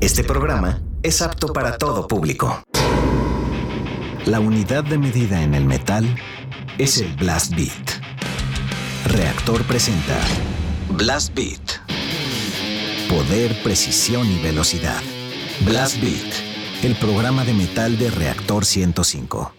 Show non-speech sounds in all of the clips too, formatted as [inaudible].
Este programa es apto para todo público. La unidad de medida en el metal es el Blast Beat. Reactor presenta Blast Beat. Poder, precisión y velocidad. Blast Beat, el programa de metal de Reactor 105.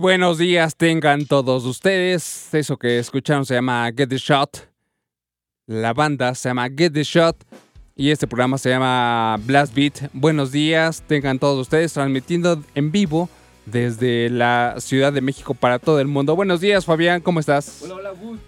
Buenos días tengan todos ustedes. Eso que escucharon se llama Get the Shot. La banda se llama Get the Shot. Y este programa se llama Blast Beat. Buenos días tengan todos ustedes transmitiendo en vivo desde la Ciudad de México para todo el mundo. Buenos días Fabián, ¿cómo estás? Hola, hola Gus.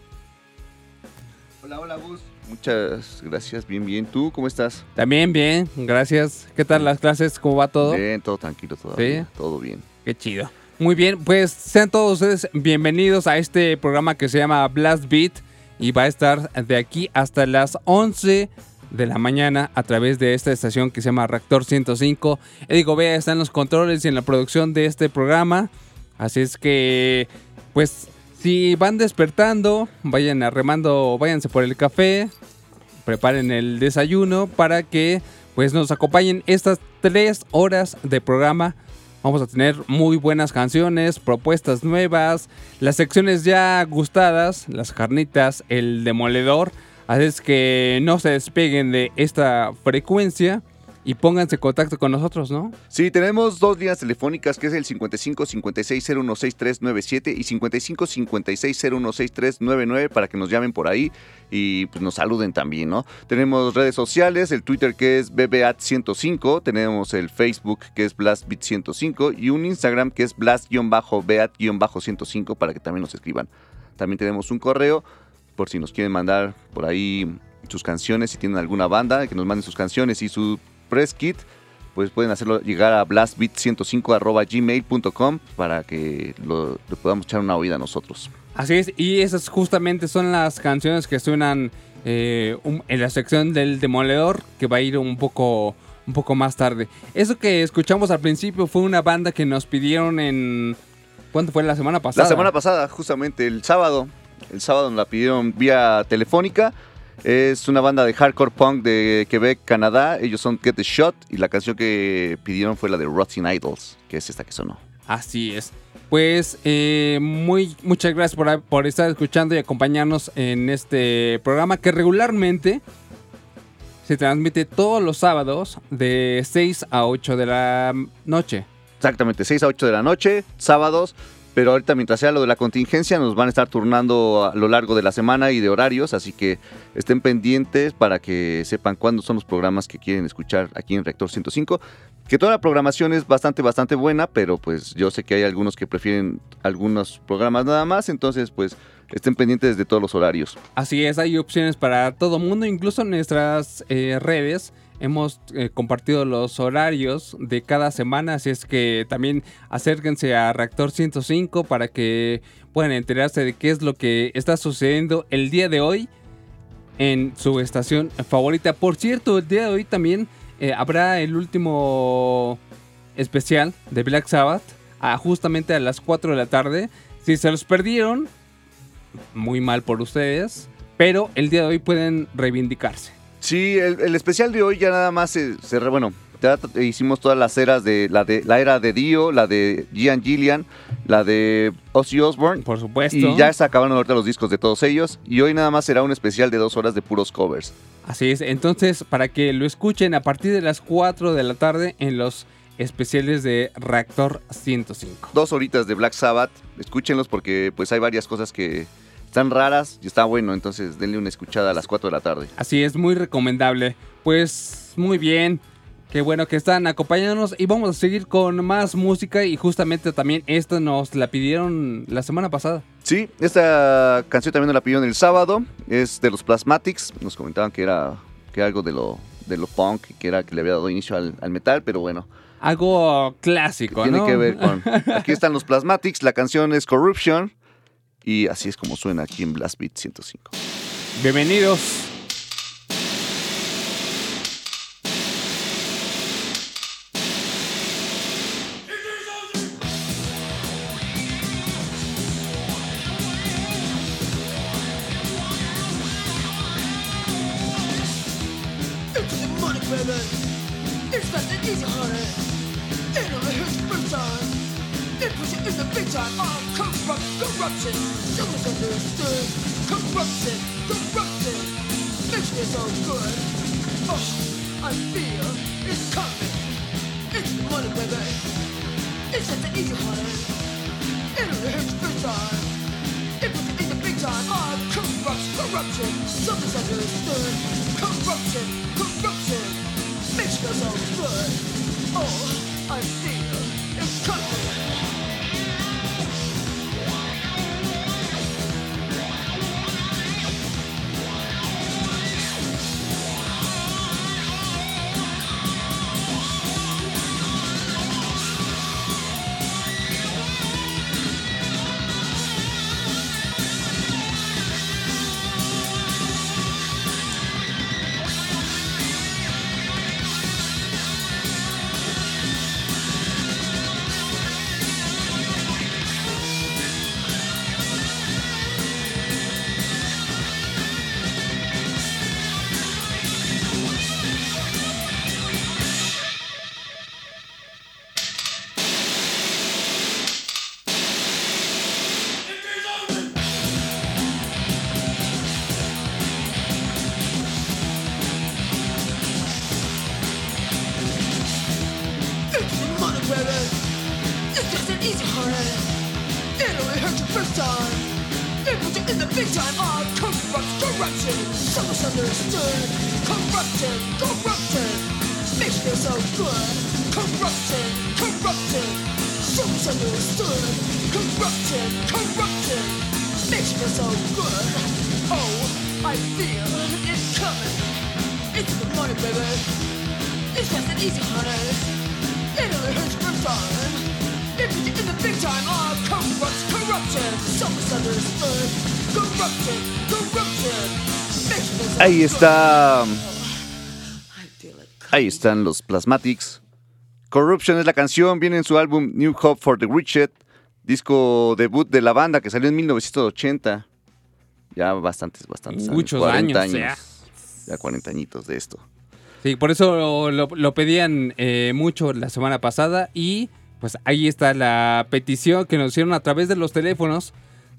Hola, hola Gus. Muchas gracias, bien, bien. ¿Tú cómo estás? También bien, gracias. ¿Qué tal las clases? ¿Cómo va todo? Bien, todo tranquilo, todo bien. Todo bien. Qué chido. Muy bien, pues sean todos ustedes bienvenidos a este programa que se llama Blast Beat y va a estar de aquí hasta las 11 de la mañana a través de esta estación que se llama Reactor 105. Edigo Vea está en los controles y en la producción de este programa. Así es que, pues, si van despertando, vayan arremando, váyanse por el café, preparen el desayuno para que, pues, nos acompañen estas tres horas de programa Vamos a tener muy buenas canciones, propuestas nuevas, las secciones ya gustadas, las carnitas, el demoledor. Así es que no se despeguen de esta frecuencia y pónganse en contacto con nosotros, ¿no? Sí, tenemos dos líneas telefónicas que es el 55 56 016397 y 55 56 016399 para que nos llamen por ahí y pues nos saluden también, ¿no? Tenemos redes sociales, el Twitter que es BBAT105, tenemos el Facebook que es BlastBit105 y un Instagram que es Blast-Beat-105 para que también nos escriban. También tenemos un correo por si nos quieren mandar por ahí sus canciones, si tienen alguna banda, que nos manden sus canciones y su press kit, pues pueden hacerlo llegar a blastbit105.gmail.com para que lo, le podamos echar una oída a nosotros. Así es, y esas justamente son las canciones que suenan eh, un- en la sección del demoledor, que va a ir un poco, un poco más tarde. Eso que escuchamos al principio fue una banda que nos pidieron en... ¿Cuánto fue? La semana pasada. La semana pasada, justamente el sábado, el sábado nos la pidieron vía telefónica. Es una banda de hardcore punk de Quebec, Canadá. Ellos son Get the Shot y la canción que pidieron fue la de Rotting Idols, que es esta que sonó. Así es. Pues eh, muy, muchas gracias por, por estar escuchando y acompañarnos en este programa que regularmente se transmite todos los sábados de 6 a 8 de la noche. Exactamente, 6 a 8 de la noche, sábados. Pero ahorita mientras sea lo de la contingencia nos van a estar turnando a lo largo de la semana y de horarios, así que estén pendientes para que sepan cuándo son los programas que quieren escuchar aquí en Reactor 105. Que toda la programación es bastante, bastante buena, pero pues yo sé que hay algunos que prefieren algunos programas nada más, entonces pues estén pendientes de todos los horarios. Así es, hay opciones para todo mundo, incluso en nuestras eh, redes hemos eh, compartido los horarios de cada semana, así es que también acérquense a Reactor 105 para que puedan enterarse de qué es lo que está sucediendo el día de hoy en su estación favorita. Por cierto, el día de hoy también eh, habrá el último especial de Black Sabbath, a justamente a las 4 de la tarde. Si se los perdieron, muy mal por ustedes, pero el día de hoy pueden reivindicarse. Sí, el, el especial de hoy ya nada más se, se re- bueno, ya hicimos todas las eras de la de la era de Dio, la de Gian Gillian, la de Ozzy Osbourne. Por supuesto. Y ya se acabaron ahorita los discos de todos ellos. Y hoy nada más será un especial de dos horas de puros covers. Así es, entonces para que lo escuchen a partir de las 4 de la tarde en los especiales de Reactor 105. Dos horitas de Black Sabbath. Escúchenlos porque pues hay varias cosas que están raras y está bueno. Entonces denle una escuchada a las 4 de la tarde. Así es, muy recomendable. Pues muy bien. Qué bueno que están acompañándonos y vamos a seguir con más música y justamente también esta nos la pidieron la semana pasada. Sí, esta canción también nos la pidieron el sábado. Es de los Plasmatics. Nos comentaban que era, que era algo de lo, de lo punk, que era que le había dado inicio al, al metal, pero bueno. Algo clásico, Tiene ¿no? que ver con. Aquí están los Plasmatics, la canción es Corruption. Y así es como suena aquí en Blast Beat 105. Bienvenidos. Misunderstood. Corruption, corruption. Makes feel so good. Oh, I feel it coming. It's the money, baby. It's fast and easy, honey. It only hurts for time. Puts you in the big time. Oh, corrupt, corruption. So misunderstood. Corruption, corruption. Makes you so Ahí está. Oh, I feel it coming. Ahí están los Plasmatics. Corruption es la canción, viene en su álbum New Hope for the Wretched, disco debut de la banda que salió en 1980. Ya bastantes, bastantes años. Muchos 40 años, ya. Ya 40 añitos de esto. Sí, por eso lo, lo- lo pedían eh, mucho la semana pasada y pues ahí está la petición que nos hicieron a través de los teléfonos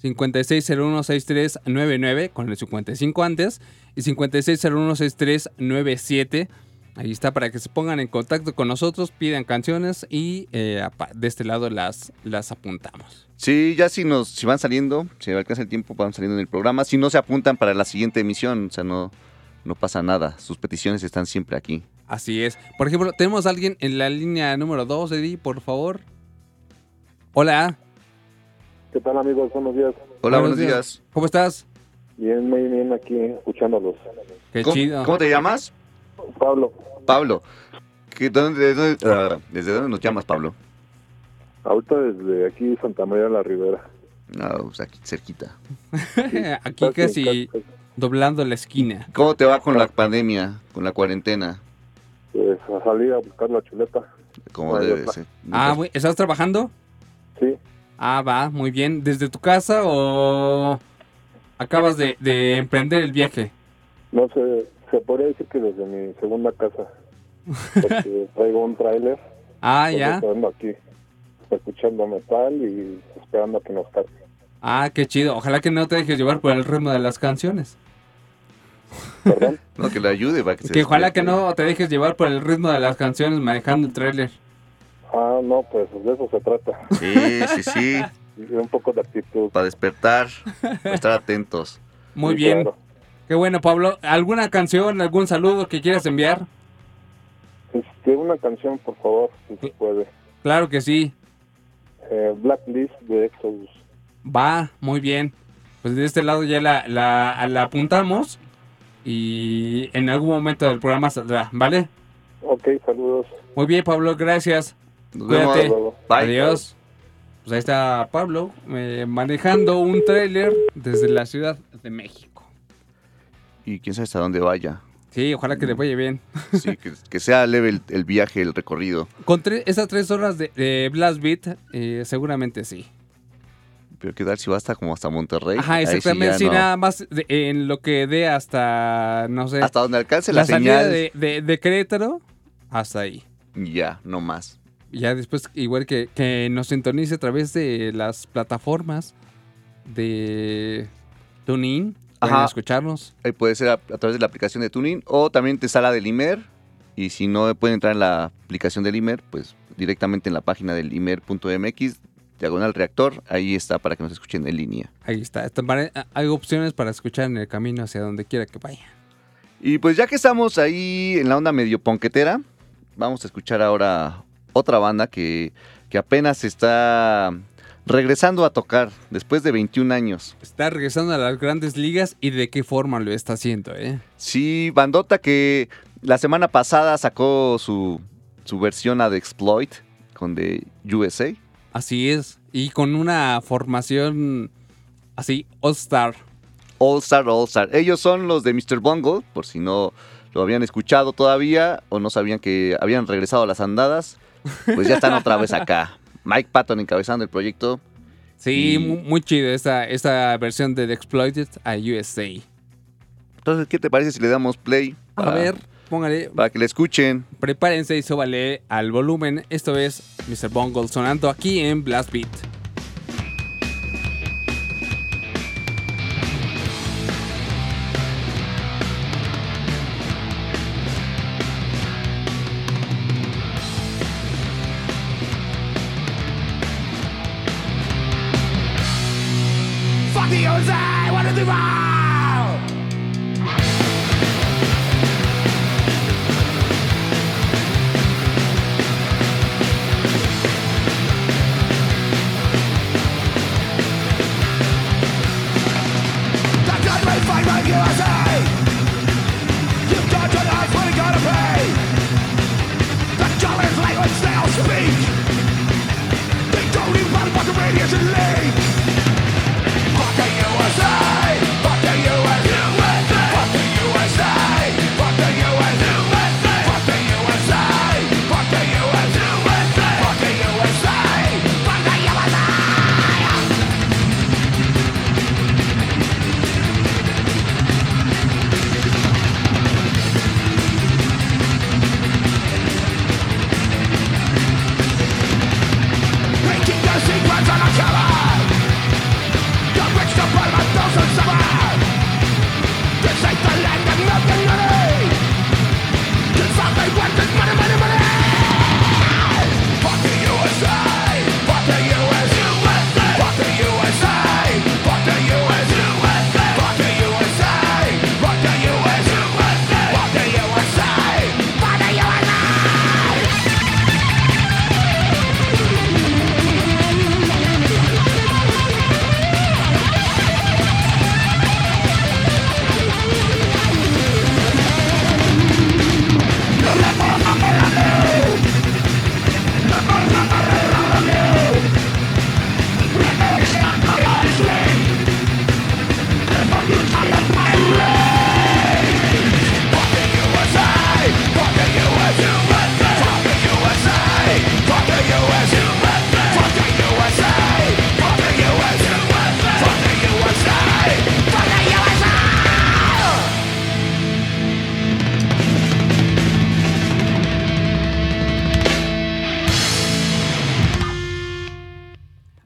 56016399 con el 55 antes y 56016397. Ahí está para que se pongan en contacto con nosotros, pidan canciones y eh, de este lado las, las apuntamos. Sí, ya si nos si van saliendo, si alcanza el tiempo, van saliendo en el programa. Si no se apuntan para la siguiente emisión, o sea, no, no pasa nada. Sus peticiones están siempre aquí. Así es. Por ejemplo, tenemos a alguien en la línea número 2, Eddie, por favor. Hola. ¿Qué tal amigos? Buenos días. Hola, buenos días. ¿Cómo estás? Bien, muy bien aquí escuchándolos. Qué ¿Cómo, chido. cómo te llamas? Pablo, Pablo. ¿Qué- dónde- de dónde- ah, ¿Desde dónde nos llamas, Pablo? ahorita desde aquí Santa María de la Ribera. No, pues aquí cerquita. [laughs] Aquí casi doblando la esquina. ¿Cómo te va con la pandemia, con la cuarentena? Pues a salir a buscar la chuleta. Como debe ser. Ah, güey, ¿estás trabajando? Sí, Ah, va, muy bien. ¿Desde tu casa o acabas de, de emprender el viaje? no sé, se podría decir que desde mi segunda casa. Porque [laughs] traigo un tráiler. Ah, ya. Ando aquí escuchando metal y esperando a que nos cargue. Ah, qué chido. Ojalá que no te dejes llevar por el ritmo de las canciones. ¿Perdón? [laughs] No, que le ayude para que se Que ojalá que no te dejes llevar por el ritmo de las canciones manejando el tráiler. ah, no, pues de eso se trata. Sí, sí, sí. [laughs] Y un poco de actitud. Para despertar, para estar atentos. Muy Sí, bien. claro. Qué bueno, Pablo. ¿Alguna canción, algún saludo que quieras enviar? Este, una canción, por favor, si se puede. Claro que sí. Eh, Blacklist de Exodus. Va, muy bien. Pues de este lado ya la, la, la apuntamos y en algún momento del programa saldrá, ¿vale? Ok, saludos. Muy bien, Pablo, gracias. Nos Cuídate. vemos. Luego. Bye. Adiós. Pues ahí está Pablo eh, manejando un tráiler desde la Ciudad de México. Y quién sabe hasta dónde vaya. Sí, ojalá que le vaya bien. [laughs] Sí, que, que sea leve el, el viaje, el recorrido. Con tre- esas tres horas de, de Blast Beat, eh, seguramente sí. Pero qué tal si va hasta como hasta Monterrey. Ajá, exactamente. Sí, no. nada más de- en lo que dé hasta, no sé, Hasta donde alcance la, la, señal. de, de, de Querétaro, hasta ahí. Ya, no más. Ya después, igual que, que nos sintonice a través de las plataformas de TuneIn, pueden Ajá. escucharnos. Ahí puede ser a, a través de la aplicación de Tuning o también te sala del IMER. Y si no pueden entrar en la aplicación del IMER, pues directamente en la página del IMER.mx, diagonal reactor, ahí está para que nos escuchen en línea. Ahí está. Está pare- Hay opciones para escuchar en el camino hacia donde quiera que vaya. Y pues ya que estamos ahí en la onda medio ponquetera, vamos a escuchar ahora otra banda que, que apenas está regresando a tocar después de 21 años. Está regresando a las grandes ligas y de qué forma lo está haciendo, ¿eh? Sí, bandota que la semana pasada sacó su, su versión a The Exploit con The USA. Así es. Y con una formación así, All Star. All Star, All Star. Ellos son los de Mr. Bungle, por si no lo habían escuchado todavía o no sabían que habían regresado a las andadas, pues ya están otra vez acá. [laughs] Mike Patton encabezando el proyecto. Sí, Y- muy, chido esta, esta versión de The Exploited a USA. Entonces, ¿qué te parece si le damos play? A ver, póngale, Para que le escuchen. prepárense y súbale al volumen. Esto es Mr. Bungle sonando aquí en Blast Beat.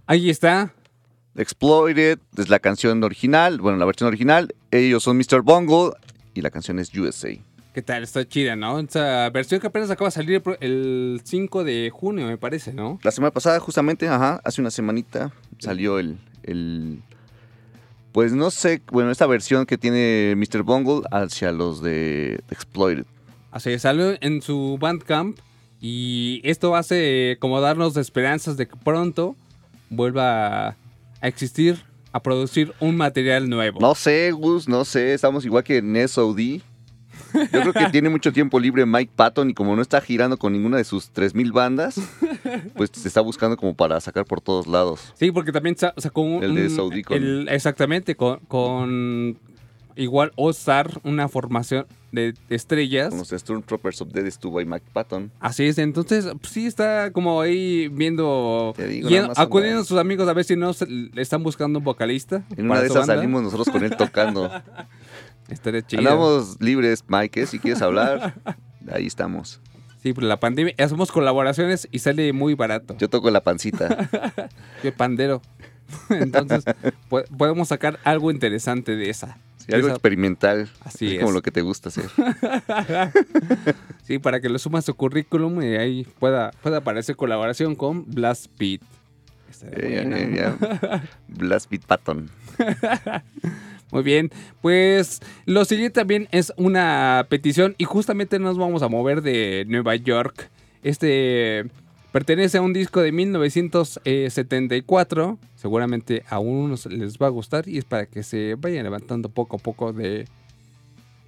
Ahí está. Exploited es la canción original, bueno, la versión original. Ellos son Mr. Bungle y la canción es USA. ¿Qué tal? Está chida, ¿no? Esa versión que apenas acaba de salir el 5 de junio, me parece, ¿no? La semana pasada, justamente, ajá, hace una semanita salió el, el pues no sé, bueno, esta versión que tiene Mr. Bungle hacia los de Exploited. Así salió en su Bandcamp y esto hace como darnos esperanzas de que pronto vuelva a existir, a producir un material nuevo. No sé, Gus, no sé, estamos igual que en SOD. Yo creo que [laughs] tiene mucho tiempo libre Mike Patton y como no está girando con ninguna de sus 3000 bandas, pues se está buscando como para sacar por todos lados. Sí, porque también sa- sacó un... El de Saudi con- el- exactamente, con, con igual All-Star, una formación de estrellas. Con los Stormtroopers of Dead estuvo ahí Mike Patton. Así es, entonces pues, sí está como ahí viendo, Te digo, yendo- acudiendo a sus amigos a ver si no se- le están buscando un vocalista. En una de esas banda. salimos nosotros con él tocando. [laughs] Estaría chido. Andamos libres, Mike, ¿eh? si quieres hablar, [laughs] ahí estamos. Sí, pero la pandemia, hacemos colaboraciones y sale muy barato. Yo toco la pancita. [laughs] Yo pandero. [laughs] Entonces, po- podemos sacar algo interesante de esa. Sí, algo Esa- experimental. Así es como es. lo que te gusta hacer. [laughs] Sí, para que lo sumas a su currículum y ahí pueda, pueda aparecer colaboración con Blast Eh, buena. eh, ya. [laughs] Blast Beat Patton. Muy bien, pues lo siguiente también es una petición y justamente nos vamos a mover de Nueva York. Este pertenece a un disco de 1974, seguramente a unos les va a gustar y es para que se vayan levantando poco a poco de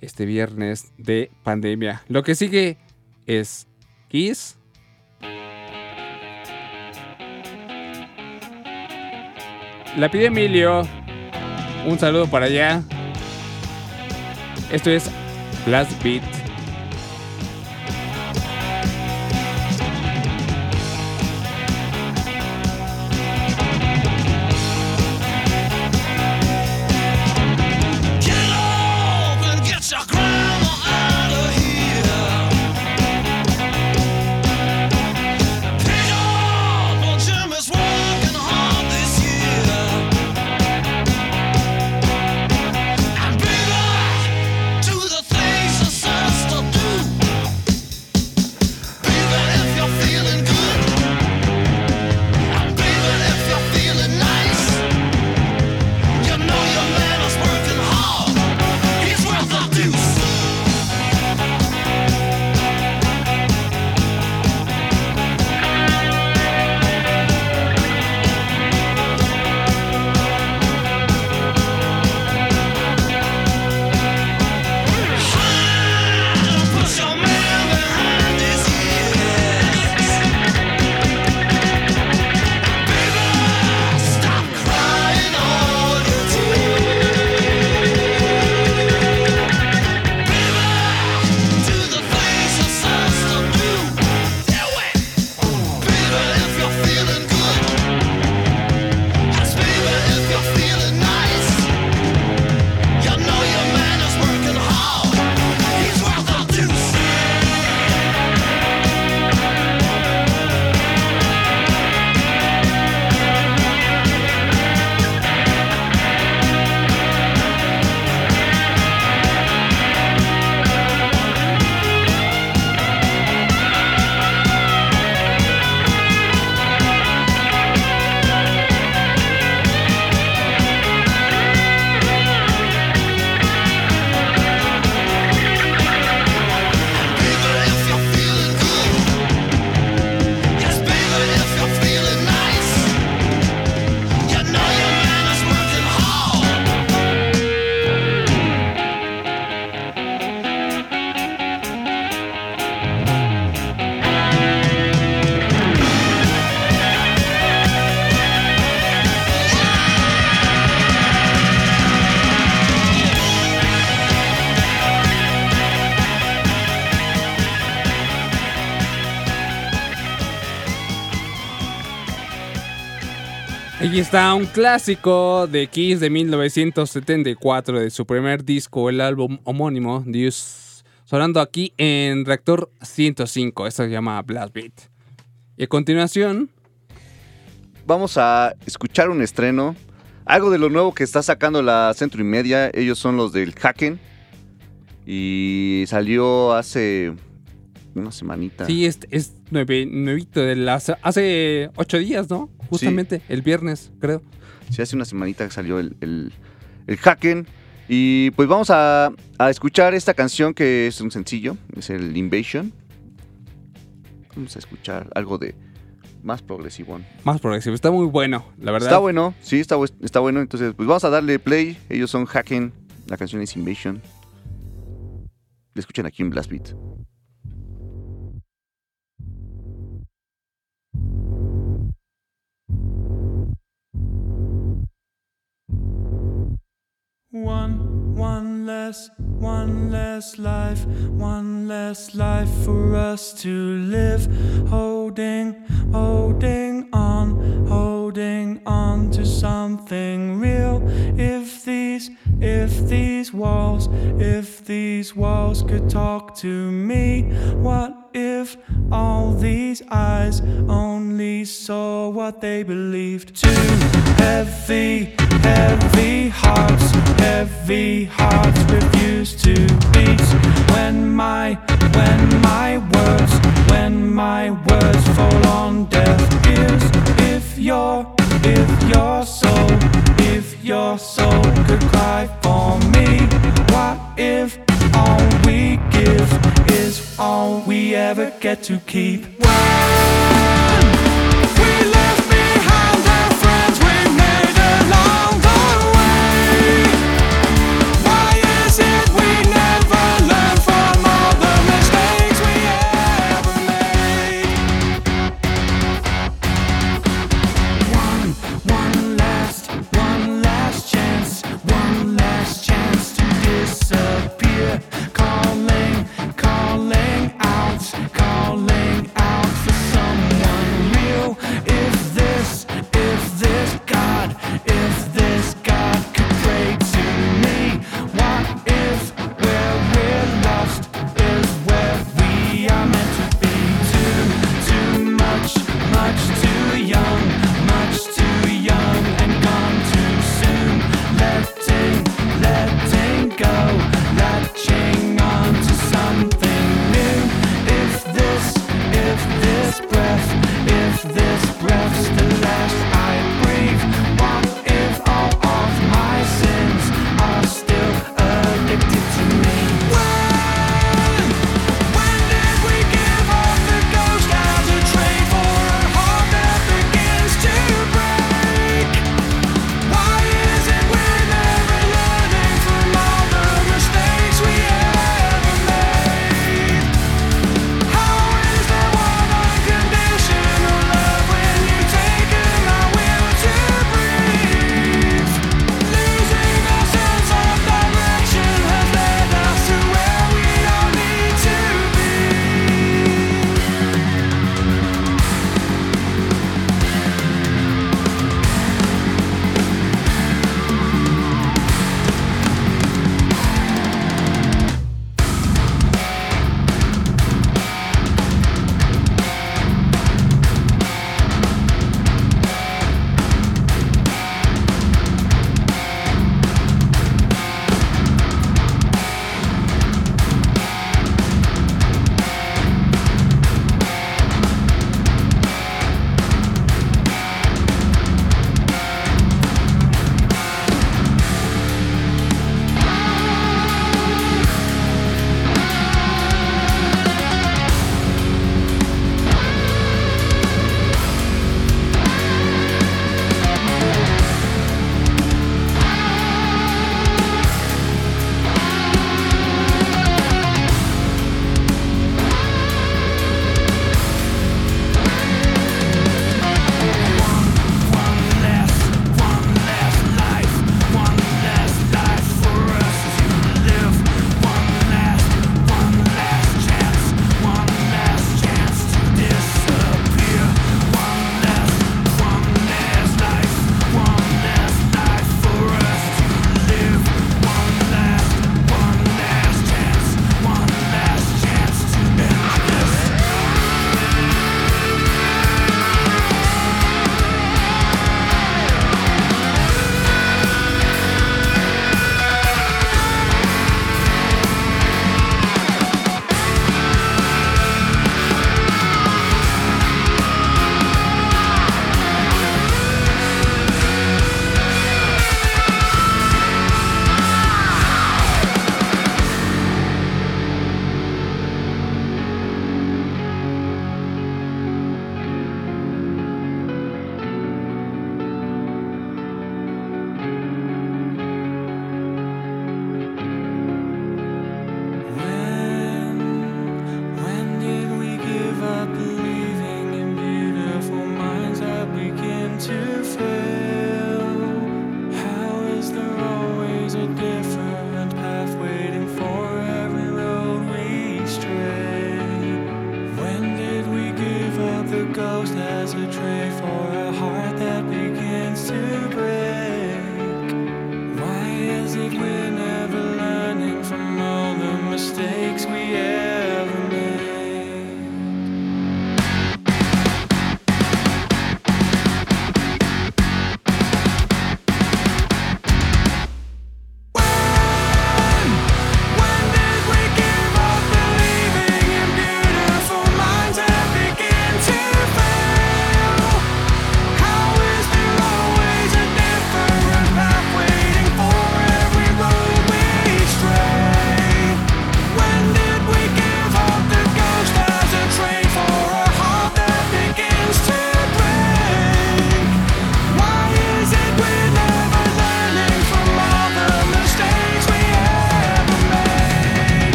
este viernes de pandemia. Lo que sigue es Kiss. La pide Emilio. Un saludo para allá. Esto es Blast Beat. Ahí está un clásico de Kiss de 1974 de su primer disco, el álbum homónimo, Dios, sonando aquí en Reactor 105. Esto se llama Blast Beat. Y a continuación, Vamos a escuchar un estreno. Algo de lo nuevo que está sacando la Centro y Media. Ellos son los del Hacken. Y salió hace una semanita. sí, es, es nueve- nuevito, de las, hace ocho días, ¿no? Justamente, el viernes, creo. Sí, hace una semanita que salió el, el, el. Y pues vamos a, a escuchar esta canción que es un sencillo. Es el Invasion. Vamos a escuchar algo de más progresivo. Más progresivo, está muy bueno, la verdad. Está bueno, sí, está, está bueno. Entonces, pues vamos a darle play. Ellos son Hacken. La canción es Invasion. La escuchan aquí en Blast Beat. One, one less, one less life, one less life for us to live. Holding, holding on, holding on to something real. If these, if these walls, if these walls could talk to me, what all these eyes only saw what they believed? Too heavy, heavy hearts, heavy hearts refuse to beat. When my, when my words, when my words fall on deaf ears. If your, if your soul, if your soul could cry for me, what if all we give all we ever get to keep? When we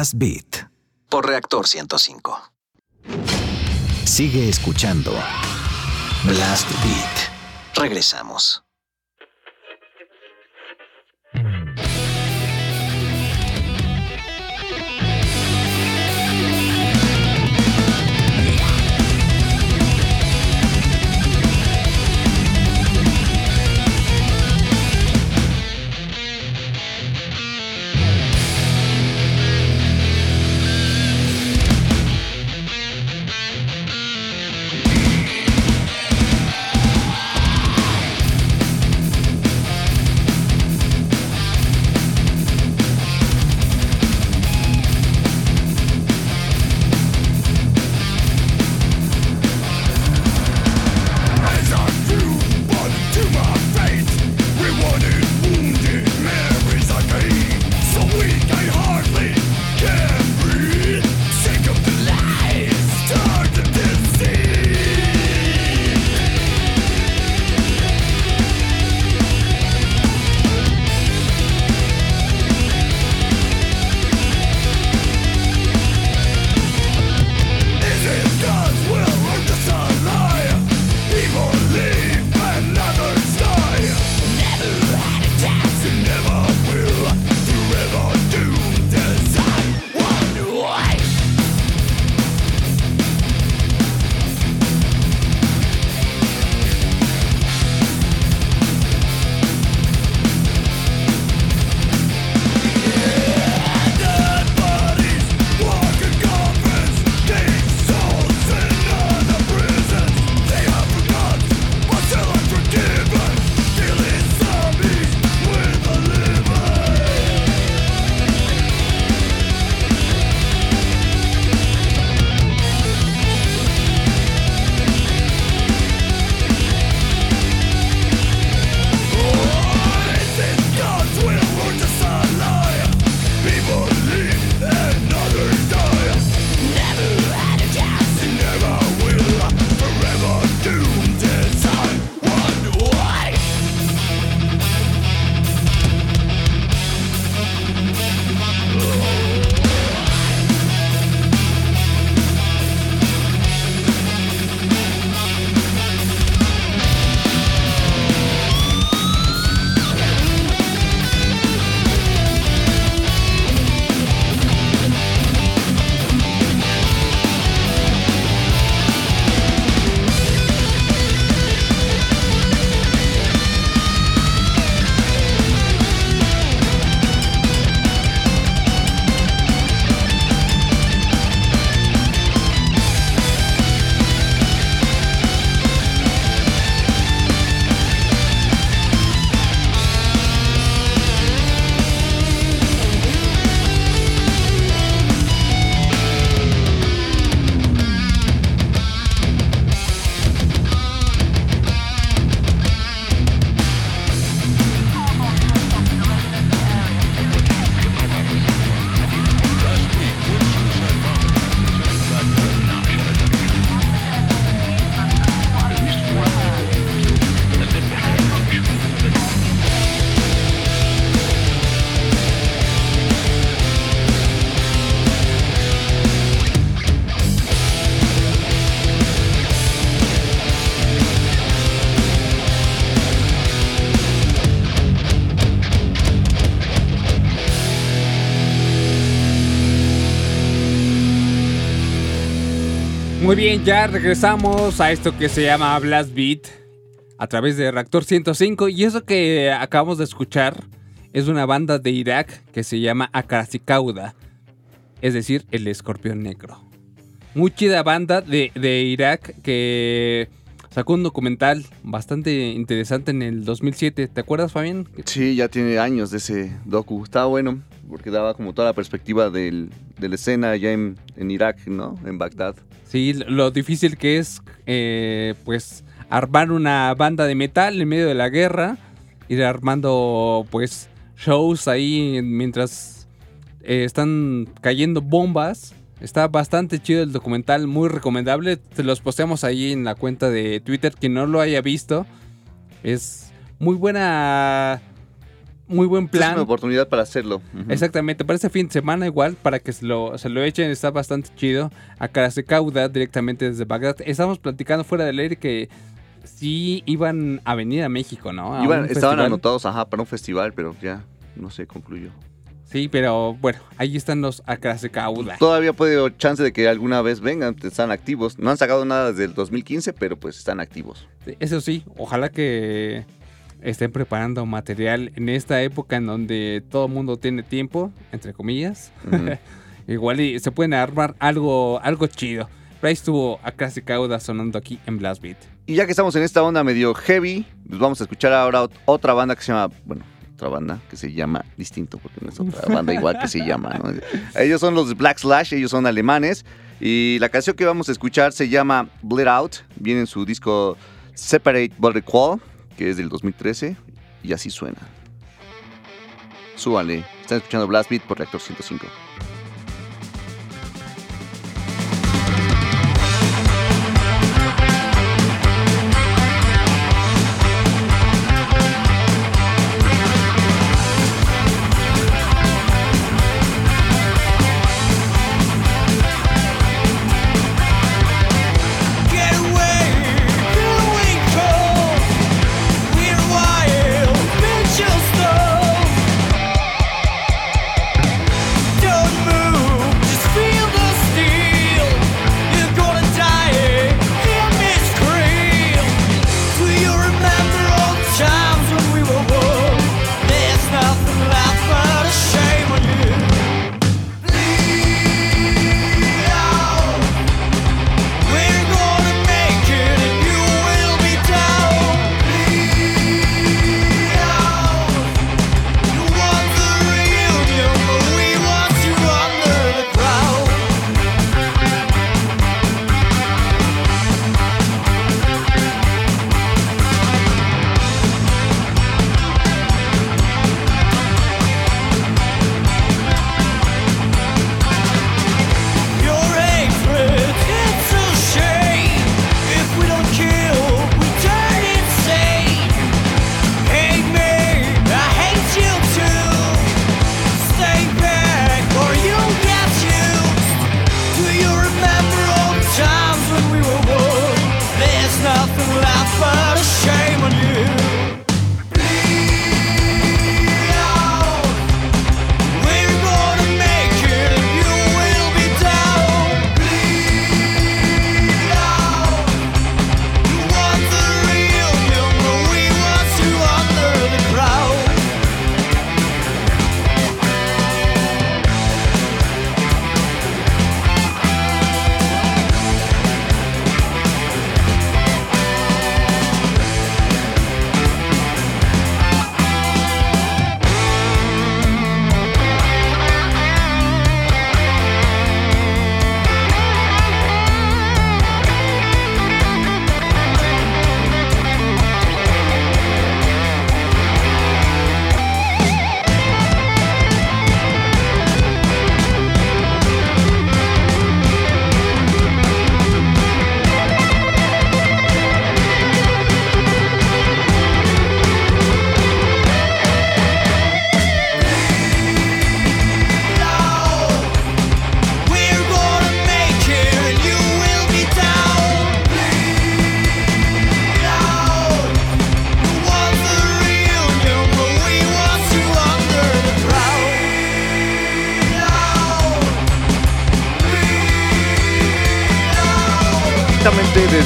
Blast Beat por Reactor 105. Sigue escuchando Blast Beat. Regresamos. Bien, ya regresamos a esto que se llama Blast Beat a través de Reactor 105 y eso que acabamos de escuchar es una banda de Irak que se llama Akarsikauda, es decir, el escorpión negro. Muy chida banda de, de Irak que sacó un documental bastante interesante en el 2007. ¿Te acuerdas, Fabián? Sí, ya tiene años de ese docu. Estaba bueno, porque daba como toda la perspectiva de la escena allá en, en Irak, ¿no? En Bagdad. Sí, lo difícil que es, eh, pues, armar una banda de metal en medio de la guerra, ir armando, pues, shows ahí mientras eh, están cayendo bombas. Está bastante chido el documental, muy recomendable. Te los posteamos ahí en la cuenta de Twitter. Quien no lo haya visto, es muy buena, muy buen Esta Es plan. una oportunidad para hacerlo. Exactamente, para este fin de semana igual, para que se lo, se lo echen, está bastante chido. Acá se cauda directamente desde Bagdad. Estamos platicando fuera del aire que sí iban a venir a México, ¿no? A Iban- un estaban festival. anotados ajá, para un festival, pero ya no se concluyó. Sí, pero bueno, ahí están los acá se cauda. Todavía puede haber chance de que alguna vez vengan, están activos. No han sacado nada desde el 2015, pero pues están activos. Eso sí, ojalá que estén preparando material en esta época en donde todo el mundo tiene tiempo, entre comillas. [laughs] Igual y se pueden armar algo, algo chido. Pero ahí estuvo acá se cauda sonando aquí en Blast Beat. Y ya que estamos en esta onda medio heavy, pues vamos a escuchar ahora ot- otra banda que se llama, bueno, otra banda que se llama distinto, porque no es otra banda igual que se llama, ¿no? [laughs] Ellos son los Black Slash, ellos son alemanes, y la canción que vamos a escuchar se llama Bleed Out, viene en su disco Separate But Recall, que es del 2013, y así suena. Súbale, están escuchando Blast Beat por Reactor 105.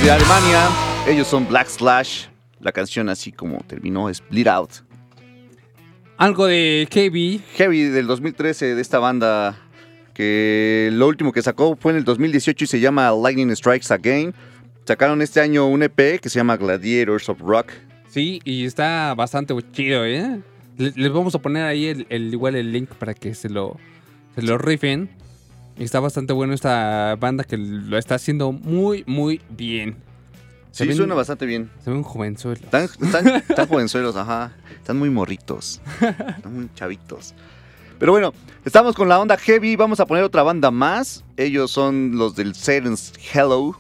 Desde Alemania, ellos son Black Slash. La canción así como terminó es Bleed Out. Algo de KB, Heavy del 2013 de esta banda que lo último que sacó fue en el 2018 y se llama Lightning Strikes Again. Sacaron este año un EP que se llama Gladiators of Rock. sí, y está bastante chido, ¿eh? Le- Les vamos a poner ahí el, el- igual el link para que se lo, se lo rifen. Está bastante bueno esta banda que lo está haciendo muy, muy bien. Sí, ven- suena bastante bien. Se ve un jovenzuelo. Están, están, están [laughs] jovenzuelos, ajá. Están muy morritos. Están muy chavitos. Pero bueno, estamos con la onda heavy. Vamos a poner otra banda más. Ellos son los del Satan's Hello.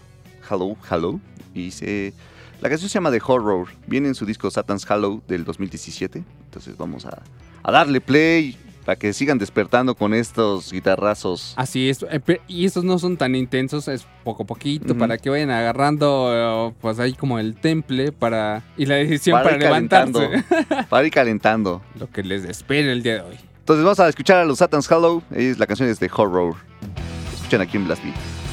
Hello, Hello. Y se, La canción se llama The Horror. Viene en su disco Satan's Hollow del 2017. Entonces vamos a, a darle play para que sigan despertando con estos guitarrazos. Así es, eh, y estos no son tan intensos, es poco a poquito para que vayan agarrando eh, pues ahí como el temple para y la decisión para, ir levantarse. [laughs] para ir calentando. Lo que les espera el día de hoy. Entonces vamos a escuchar a los Satan's Hollow. Es, la canción es The Horror. Escuchan aquí en Blast Beat.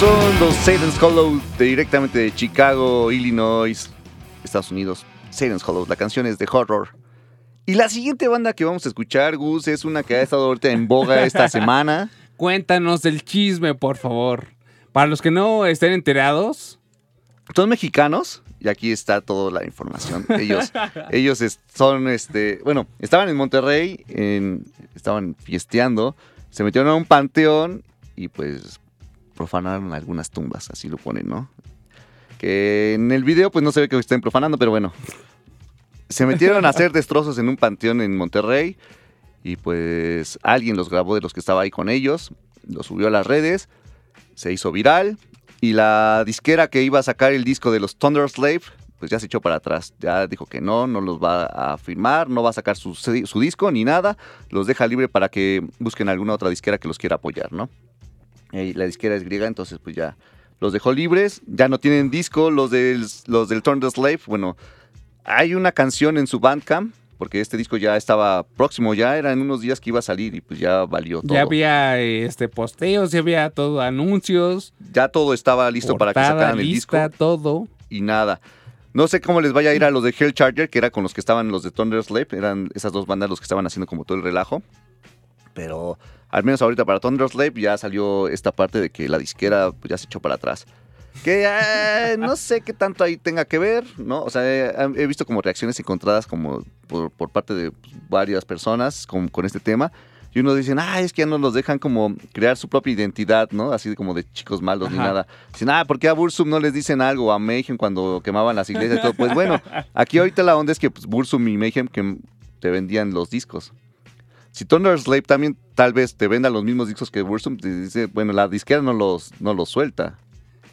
Son los Satan's Hollow de- directamente de Chicago, Illinois, Estados Unidos. Satan's Hollow, la canción es de horror. Y la siguiente banda que vamos a escuchar, Gus, es una que ha estado ahorita en boga esta [laughs] semana. Cuéntanos el chisme, por favor. Para los que no estén enterados, Son mexicanos y aquí está toda la información. Ellos, [laughs] ellos son, este, bueno, estaban en Monterrey, en- estaban fiesteando, se metieron a un panteón y pues profanaron algunas tumbas, así lo ponen, ¿no? Que en el video pues no se ve que estén profanando, pero bueno. Se metieron a hacer destrozos en un panteón en Monterrey y pues alguien los grabó de los que estaba ahí con ellos, lo subió a las redes, se hizo viral y la disquera que iba a sacar el disco de los Thunder Slave, pues ya se echó para atrás. Ya dijo que no, no los va a firmar, no va a sacar su, su disco ni nada. Los deja libre para que busquen alguna otra disquera que los quiera apoyar, ¿no? Y la disquera es griega, entonces pues ya los dejó libres. Ya no tienen disco los del, los del Thunder Slave. Bueno, hay una canción en su Bandcamp, porque este disco ya estaba próximo, ya eran unos días que iba a salir y pues ya valió todo. ya había este posteos, ya había todo anuncios, Ya todo estaba listo para que sacaran el disco. todo. y nada. No sé cómo les vaya a ir a los de Hell Charger, que era con los que estaban los de Thunder Slave. Eran esas dos bandas los que estaban haciendo como todo el relajo. Pero al menos ahorita para Thunder Slave ya salió esta parte de que la disquera pues, ya se echó para atrás. Que eh, [laughs] no sé qué tanto ahí tenga que ver, ¿no? O sea, he, visto como reacciones encontradas como por, por parte de varias personas con, con este tema. Y unos dicen, ah, es que ya no los dejan como crear su propia identidad, ¿no? Así como de chicos malos ni Ajá. nada. Dicen, ah, ¿por qué a Bursum no les dicen algo? A Mayhem cuando quemaban las iglesias y todo. Pues bueno, aquí ahorita la onda es que pues, Bursum y Mayhem que te vendían los discos. Si Thunder Slave también tal vez te venda los mismos discos que Bursum, te dice, bueno, la disquera no los, no los suelta.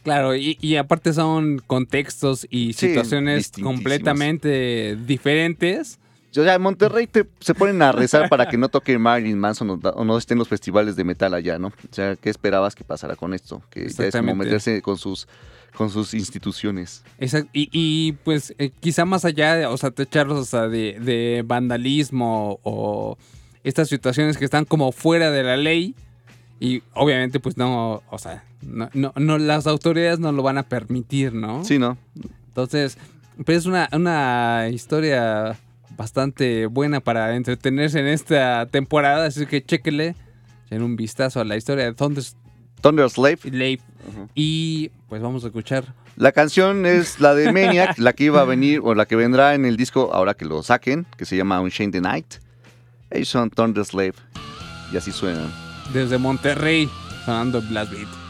Claro, y, y aparte son contextos y Sí, situaciones completamente diferentes. O sea, en Monterrey te- se ponen a rezar para que no toque Marilyn Manson o, o no estén los festivales de metal allá, ¿no? O sea, ¿qué esperabas que pasara con esto? Que ya es como meterse con sus, con sus instituciones. Exacto. Y, y, pues eh, quizá más allá, de, o sea, techarlos o sea, de, de vandalismo o estas situaciones que están como fuera de la ley. Y obviamente pues no, o sea, no, no, no- las autoridades no lo van a permitir, ¿no? Sí, ¿no? Entonces, pues es una, una historia bastante buena para entretenerse en esta temporada. Así que chéquele en un vistazo a la historia de Thunder Thunder Slave. Slave. Y pues vamos a escuchar La canción es la de Maniac, la que iba a venir o la que vendrá en el disco ahora que lo saquen, que se llama Unchained the Night. Ellos son Thunder Slave. Y así suenan. desde Monterrey sonando Blast Beat.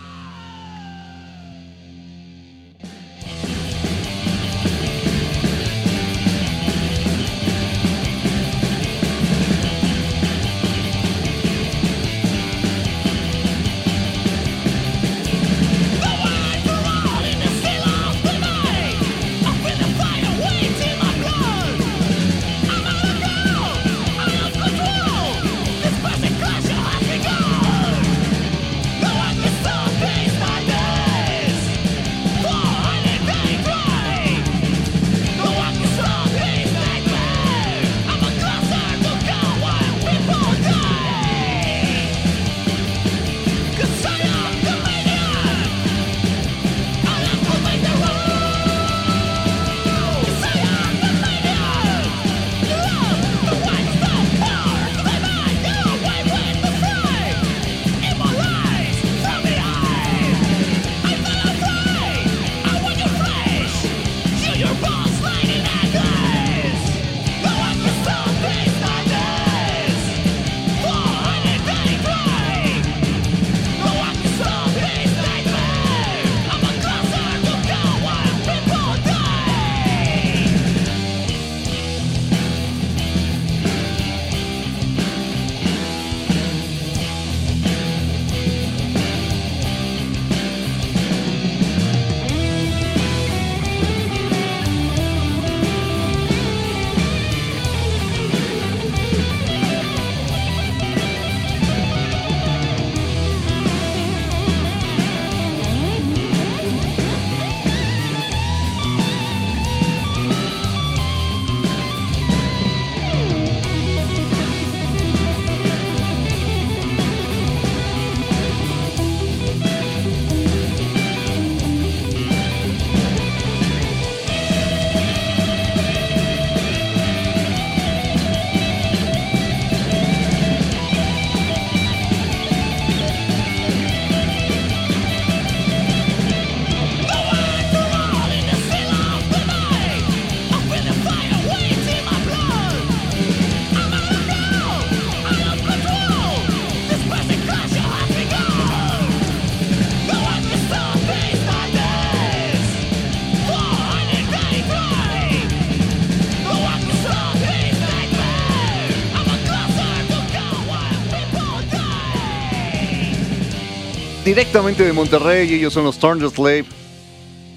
Directamente de Monterrey, ellos son los Thunder Slave.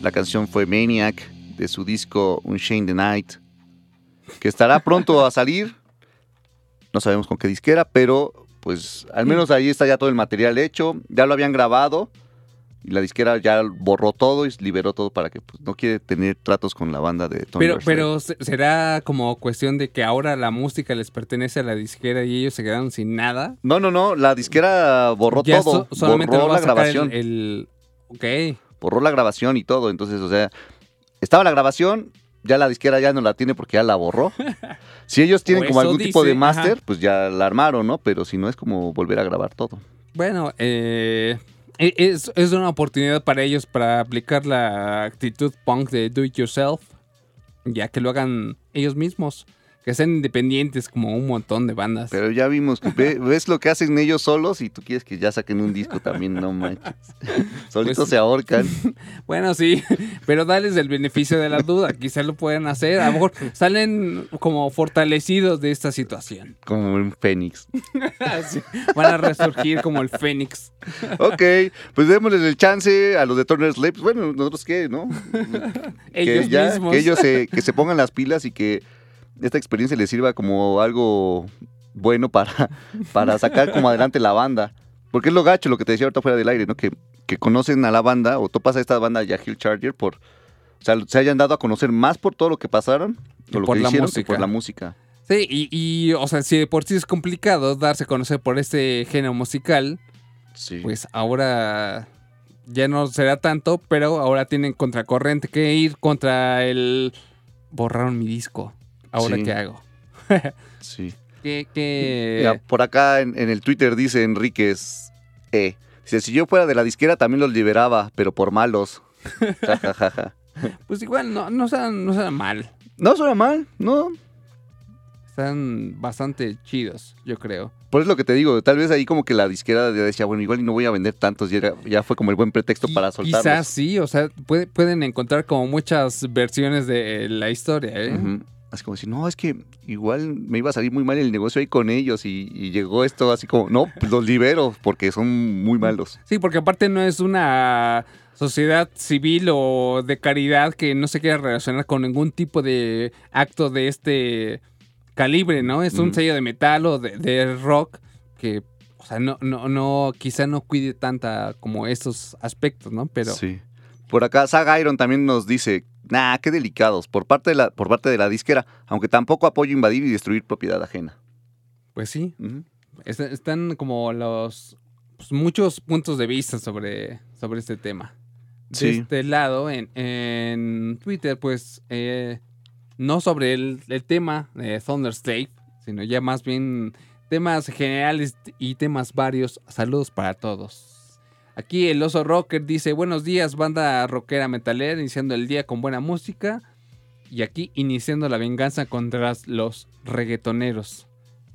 La canción fue Maniac de su disco Unchained the Night, que estará pronto a salir. No sabemos con qué disquera, pero pues al menos ahí está ya todo el material hecho. Ya lo habían grabado y la disquera ya borró todo y liberó todo para que pues, no quiere tener tratos con la banda de Thunder Pero, pero se- será como cuestión de que ahora la música les pertenece a la disquera y ellos se quedaron sin nada. No, no, no, la disquera borró Ya todo. so- solamente borró la grabación. el, el- Ok. borró la grabación y todo. Entonces, o sea, estaba la grabación, ya la disquera ya no la tiene porque ya la borró. [laughs] Si ellos tienen como algún tipo de máster, pues ya la armaron, ¿no? Pero si no es como volver a grabar todo. Bueno, eh, es, es una oportunidad para ellos para aplicar la actitud punk de do it yourself, ya que lo hagan ellos mismos, que sean independientes como un montón de bandas. Pero ya vimos que ve- ves lo que hacen ellos solos y tú quieres que ya saquen un disco también, no manches. [laughs] Solitos Pues- se ahorcan. [laughs] Bueno, sí, pero dales el beneficio de la duda, quizá lo pueden hacer, a lo mejor salen como fortalecidos de esta situación. Como un fénix. [laughs] Sí, Van a resurgir como el Fénix. Ok, pues démosles el chance a los de Turner Slave. Pues bueno, nosotros qué, ¿no? Ellos que ya, mismos. que ellos se, que se pongan las pilas y que esta experiencia les sirva como algo bueno para, [laughs] para sacar como adelante la banda. Porque es lo gacho, lo que te decía ahorita fuera del aire, ¿no? Que, que conocen a la banda o topas a esta banda ya Hill Charger por... O sea, se hayan dado a conocer más por todo lo que pasaron o lo por que la hicieron que música. por la música. Sí, y, y, o sea, si de por sí es complicado darse a conocer por este género musical, Sí. pues ahora ya no será tanto, pero ahora tienen contracorriente que ir contra el... Borraron mi disco. ¿Ahora Sí. qué hago? [laughs] sí. ¿Qué, qué- Mira, por acá en, en el Twitter dice Enríquez E. Dice, si yo fuera de la disquera también los liberaba, pero por malos. Ja, ja, ja, ja. [laughs] Pues igual, no, no, sean, no sean mal. No suena mal, no. Están bastante chidos, yo creo. Por eso lo que te digo, tal vez ahí como que la disquera decía, bueno, igual y no voy a vender tantos, y era- ya fue como el buen pretexto Qui- para soltarlos. Quizás sí, o sea, puede- pueden encontrar como muchas versiones de la historia, ¿eh? Así como decir, no, es que igual me iba a salir muy mal el negocio ahí con ellos y, y llegó esto así como, no, pues los libero porque son muy malos. Sí, porque aparte no es una sociedad civil o de caridad que no se quiera relacionar con ningún tipo de acto de este calibre, ¿no? Es un Ujú. sello de metal o de, de rock que, o sea, no, no, no, quizá no cuide tanta como estos aspectos, ¿no? Pero Sí. Por acá, Saga Iron también nos dice, nah, qué delicados, por parte, de la, por parte de la disquera, aunque tampoco apoyo invadir y destruir propiedad ajena. pues sí, est- están como los pues, muchos puntos de vista sobre, sobre este tema. De este lado, en, en Twitter, pues, eh, no sobre el, el tema de Thunderstave, sino ya más bien temas generales y temas varios. Saludos para todos. Aquí el oso rocker dice, buenos días, banda rockera metalera, iniciando el día con buena música. Y aquí iniciando la venganza contra los reggaetoneros.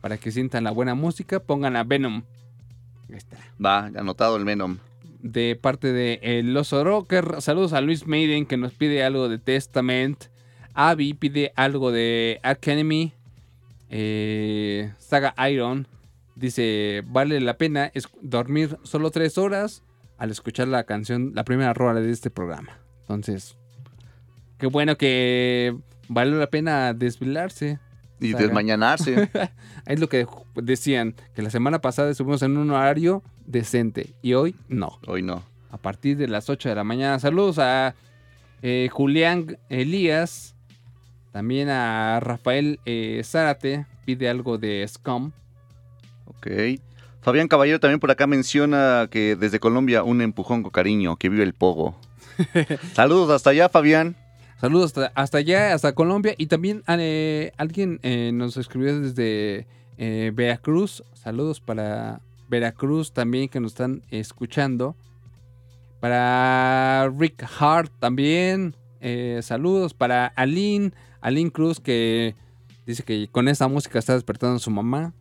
Para que sientan la buena música, pongan a Venom. Ahí está Va, anotado el Venom. de parte de El Oso Rocker. Saludos a Luis Maiden que nos pide algo de Testament. Abby pide algo de Ark Enemy. Eh, Saga Iron dice: Vale la pena dormir solo tres horas al escuchar la canción, la primera rola de este programa. Entonces, qué bueno que vale la pena desvelarse. Y desmañanarse. [laughs] Es lo que decían, que la semana pasada estuvimos en un horario decente y hoy no Hoy no. a partir de las 8 de la mañana. Saludos a eh, Julián Elías, también a Rafael eh, Zárate, pide algo de Scum. Ok. Fabián Caballero también por acá menciona que desde Colombia un empujón con cariño, que vive el pogo. [laughs] Saludos hasta allá, Fabián. Saludos hasta, hasta allá, hasta Colombia. Y también eh, alguien eh, nos escribió desde eh, Veracruz. Saludos para Veracruz también que nos están escuchando. Para Rick Hart también. eh, saludos para Aline. Aline Cruz que dice que con esta música está despertando a su mamá.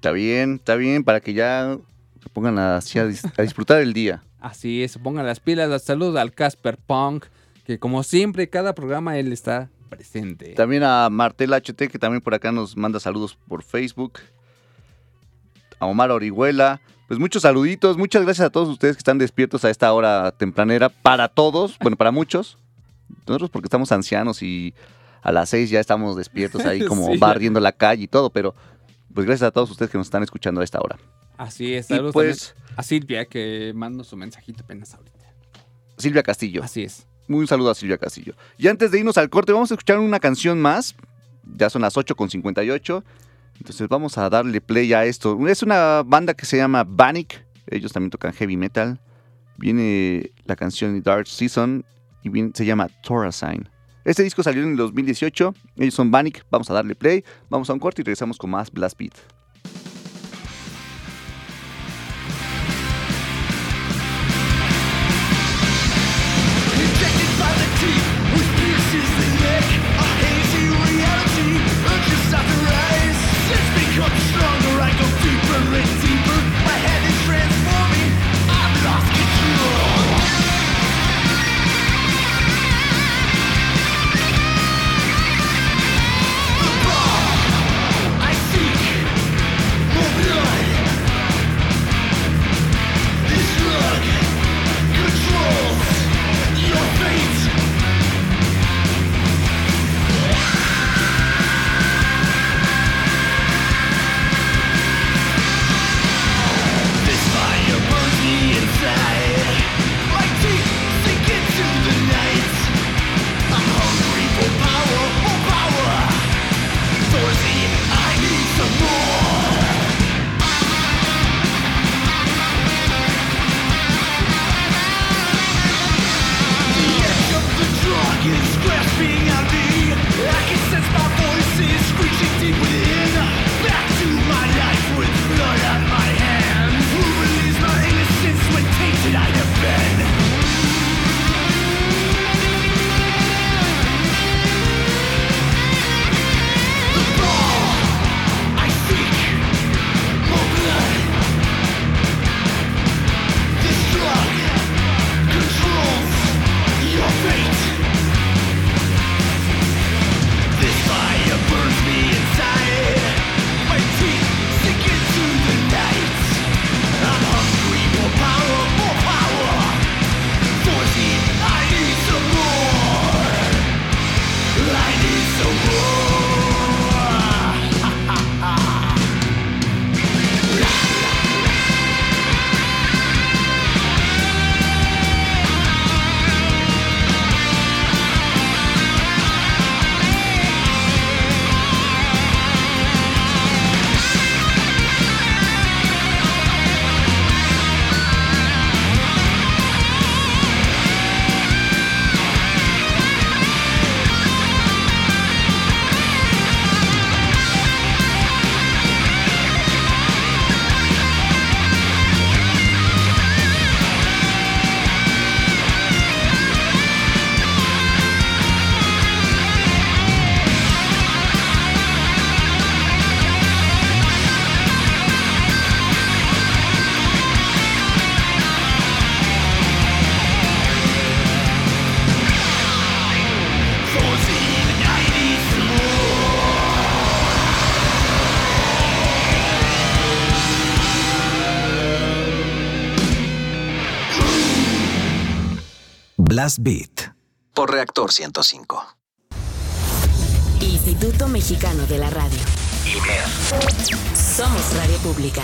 Está bien, está bien, para que ya se pongan así a, dis- a disfrutar el día. Así es, pongan las pilas. Saludos al Casper Punk. Que como siempre, cada programa él está presente. También a Martel HT, que también por acá nos manda saludos por Facebook. A Omar Orihuela. Pues muchos saluditos. Muchas gracias a todos ustedes que están despiertos a esta hora tempranera. Para todos, bueno, para muchos. Nosotros porque estamos ancianos y a las seis ya estamos despiertos ahí [laughs] como Sí. barriendo la calle y todo. Pero pues gracias a todos ustedes que nos están escuchando a esta hora. Así es, saludos pues a Silvia que mando su mensajito apenas ahorita. Silvia Castillo. Así es. Un saludo a Silvia Castillo. Y antes de irnos al corte, vamos a escuchar una canción más. Ya son las 8.58. Entonces vamos a darle play a esto. Es una banda que se llama Vanik. Ellos también tocan heavy metal. Viene la canción Dark Season y viene- se llama Sign. Este disco salió en el 2018. Ellos son Vanik. Vamos a darle play. Vamos a un corte y regresamos con más Blast Beat. Beat por Reactor 105. Instituto Mexicano de la Radio. Somos Radio Pública.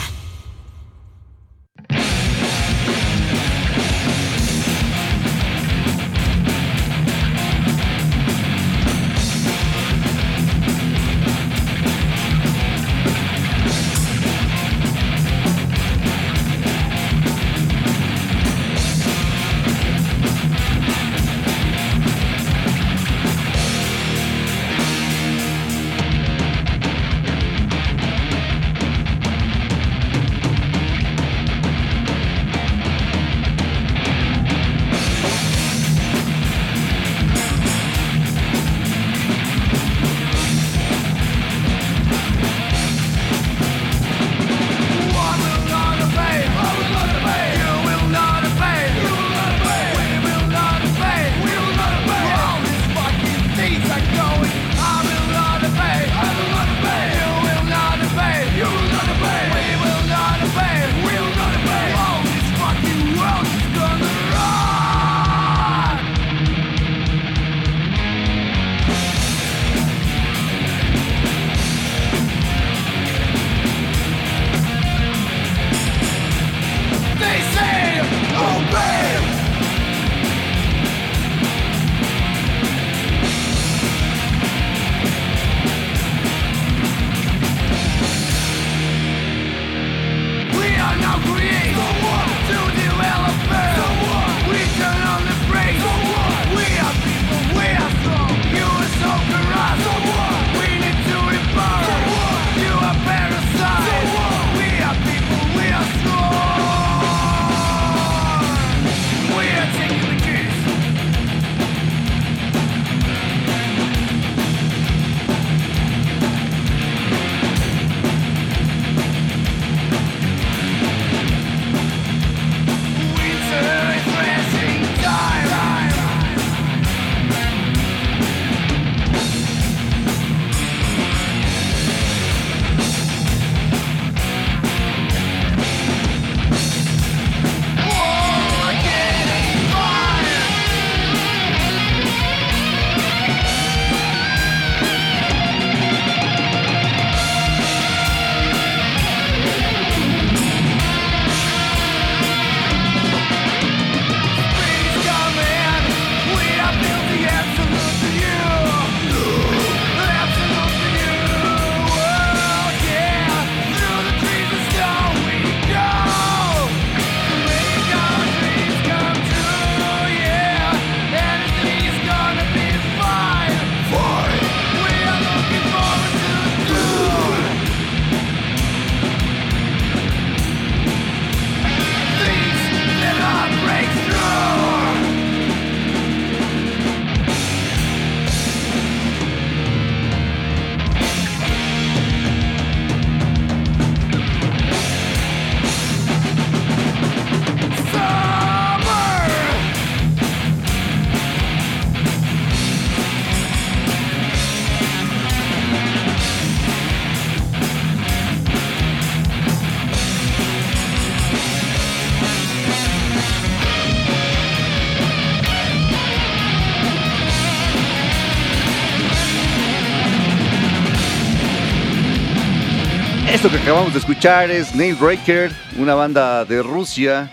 Acabamos de escuchar es Nailbreaker, una banda de Rusia.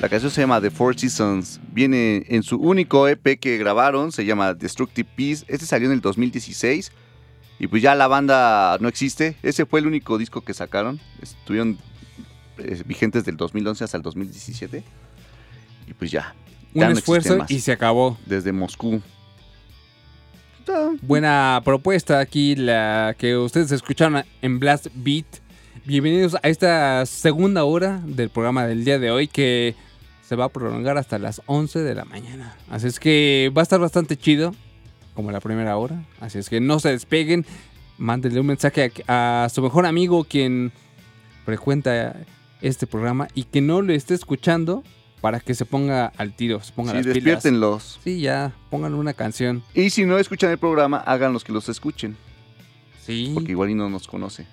La canción se llama The Four Seasons. Viene en su único EP que grabaron, se llama Destructive Peace. Este salió en el 2016. Y pues ya la banda no existe. Ese fue el único disco que sacaron. Estuvieron eh, vigentes del 2011 hasta el 2017. Y pues ya. Un no esfuerzo más. y se acabó. Desde Moscú. Buena propuesta aquí la que ustedes escucharon en Blast Beat. Bienvenidos a esta segunda hora del programa del día de hoy que se va a prolongar hasta las 11 de la mañana. Así es que va a estar bastante chido, como la primera hora. Así es que no se despeguen. Mándenle un mensaje a, a su mejor amigo quien frecuenta este programa y que no lo esté escuchando para que se ponga al tiro, se ponga Sí, las pilas. despiértenlos. Sí, ya, pongan una canción. Y si no escuchan el programa, hagan los que los escuchen. Sí. Porque igual y no nos conoce.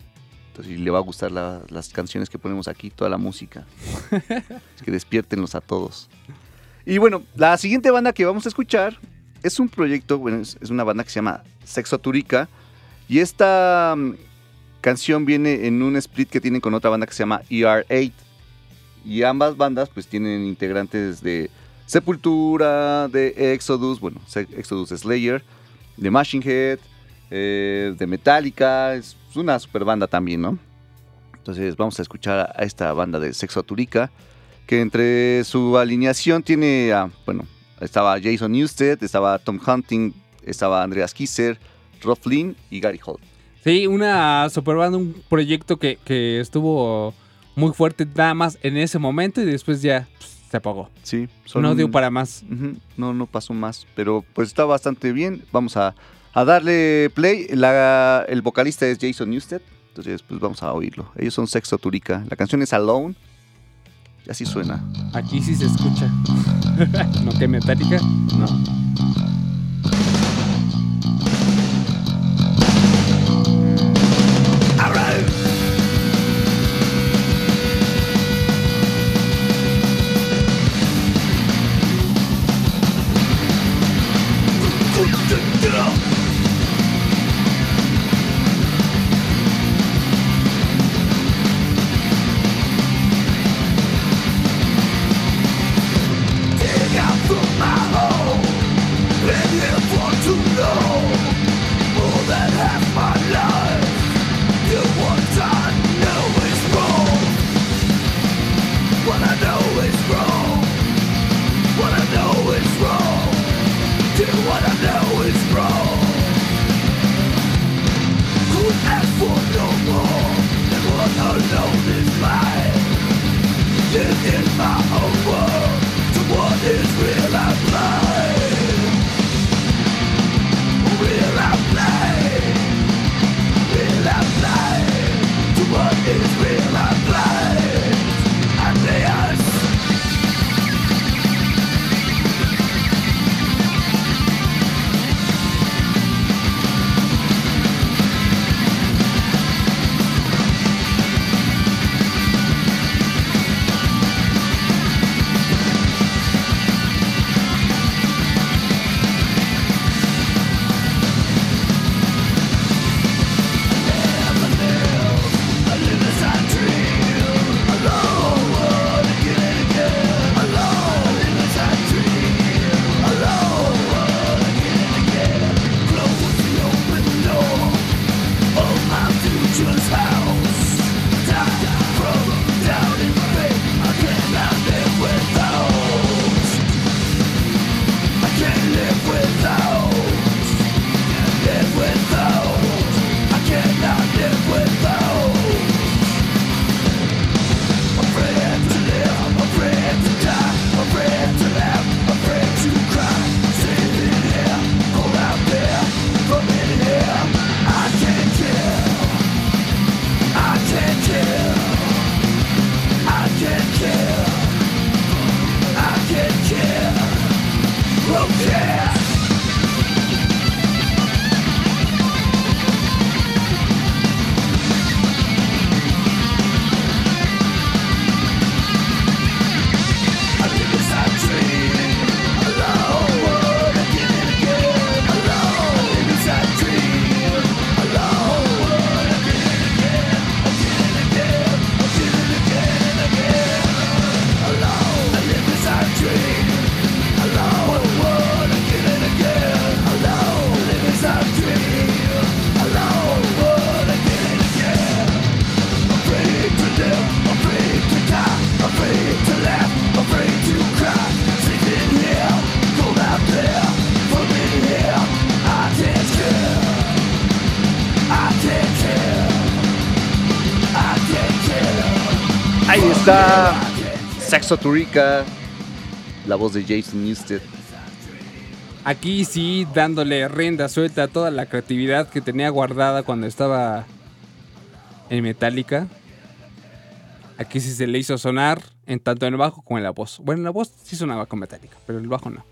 Y le va a gustar la- las canciones que ponemos aquí, toda la música. Así que despiértenlos a todos. Y bueno, la siguiente banda que vamos a escuchar es un proyecto, bueno, es, es una banda que se llama Sexo Turica. Y esta mm, canción viene en un split que tienen con otra banda que se llama ER8. Y ambas bandas pues tienen integrantes de Sepultura, de Exodus, bueno, Exodus Slayer, de Machine Head, eh, de Metallica. Es una super banda también, ¿no? Entonces vamos a escuchar a esta banda de Sexo Turica, que entre su alineación tiene, a, bueno, estaba Jason Newsted, estaba Tom Hunting, estaba Andreas Kisser, Rob Flynn y Gary Holt. Sí, una super banda, un proyecto que, que estuvo muy fuerte nada más en ese momento y después ya pues, se apagó. Sí, son- No dio para más. No, no pasó más, pero pues está bastante bien. Vamos a, a darle play. La- el vocalista es Jason Newsted, entonces pues vamos a oírlo. Ellos son Sexo Turica. La canción es Alone. Y así suena. Aquí sí se escucha. [laughs] ¿No que metálica? No. Sexo Turica, la voz de Jason Newsted. Aquí sí dándole rienda suelta a toda la creatividad que tenía guardada cuando estaba en Metallica. Aquí sí se le hizo sonar en tanto en el bajo como en la voz. Bueno, la voz sí sonaba con Metallica, pero el bajo no.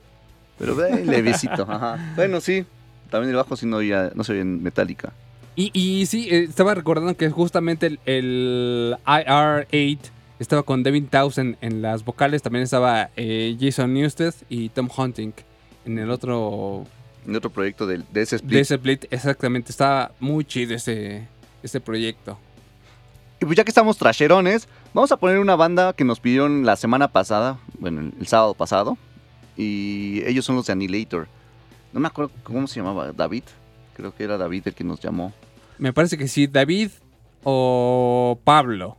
Pero ve, levecito. ajá. Bueno, sí. También el bajo sí no, oía- no se oye en metálica. Y, y sí, eh, estaba recordando que justamente el, el IR-8 Estaba con Devin Townsend en las vocales. También estaba eh, Jason Newsted y Tom Hunting en el otro En otro proyecto de, ese split. de ese split. Exactamente. Estaba muy chido ese, ese proyecto. Y pues ya que estamos trasherones, vamos a poner una banda que nos pidieron la semana pasada, bueno, el sábado pasado. Y ellos son los de Annihilator. No me acuerdo cómo se llamaba, David. Creo que era David el que nos llamó. Me parece que sí, David o Pablo.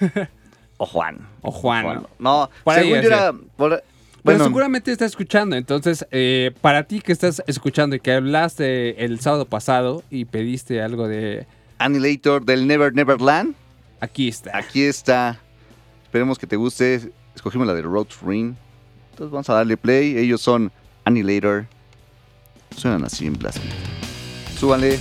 [laughs] O Juan. O Juan. No, según yo era... por- Pero bueno, seguramente está escuchando. Entonces, eh, para ti que estás escuchando y que hablaste el sábado pasado y pediste algo de Annihilator del Never Never Land. aquí está. Aquí está. Esperemos que te guste. Escogimos la de Road Ring. Entonces vamos a darle play. Ellos son Annihilator. Suenan así en Beat. Súbanle.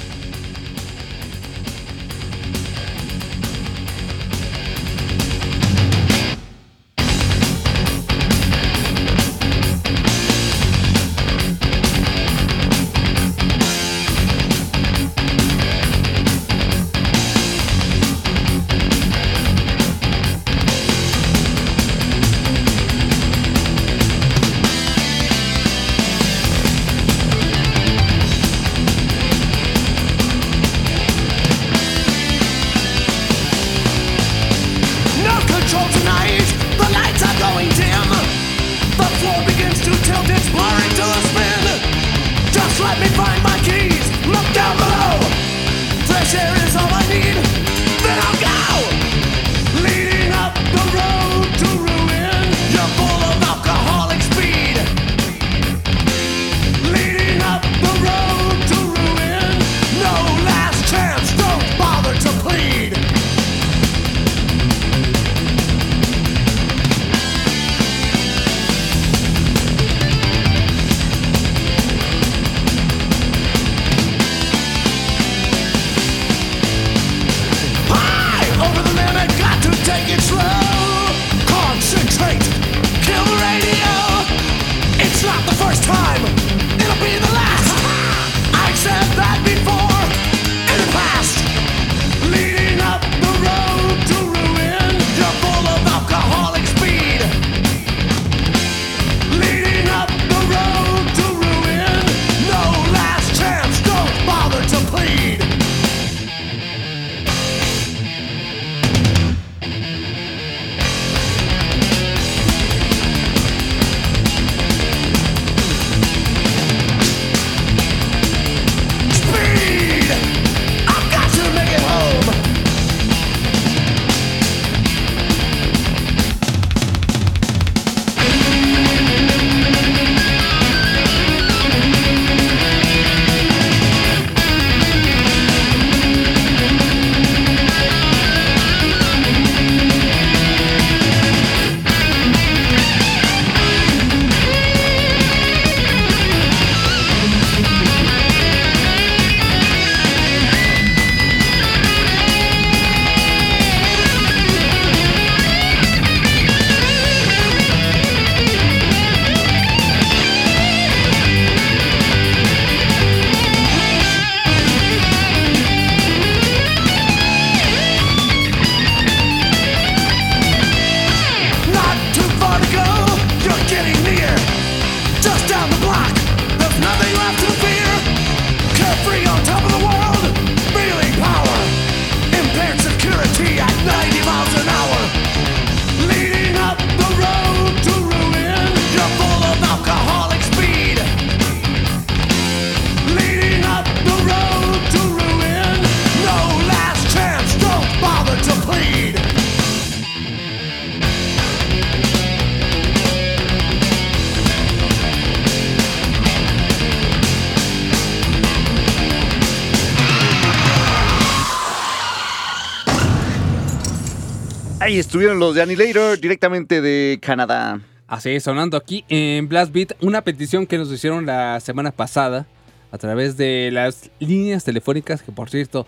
Estuvieron los de Annihilator directamente de Canadá. Así, sonando aquí en Blast Beat, una petición que nos hicieron la semana pasada a través de las líneas telefónicas, que por cierto,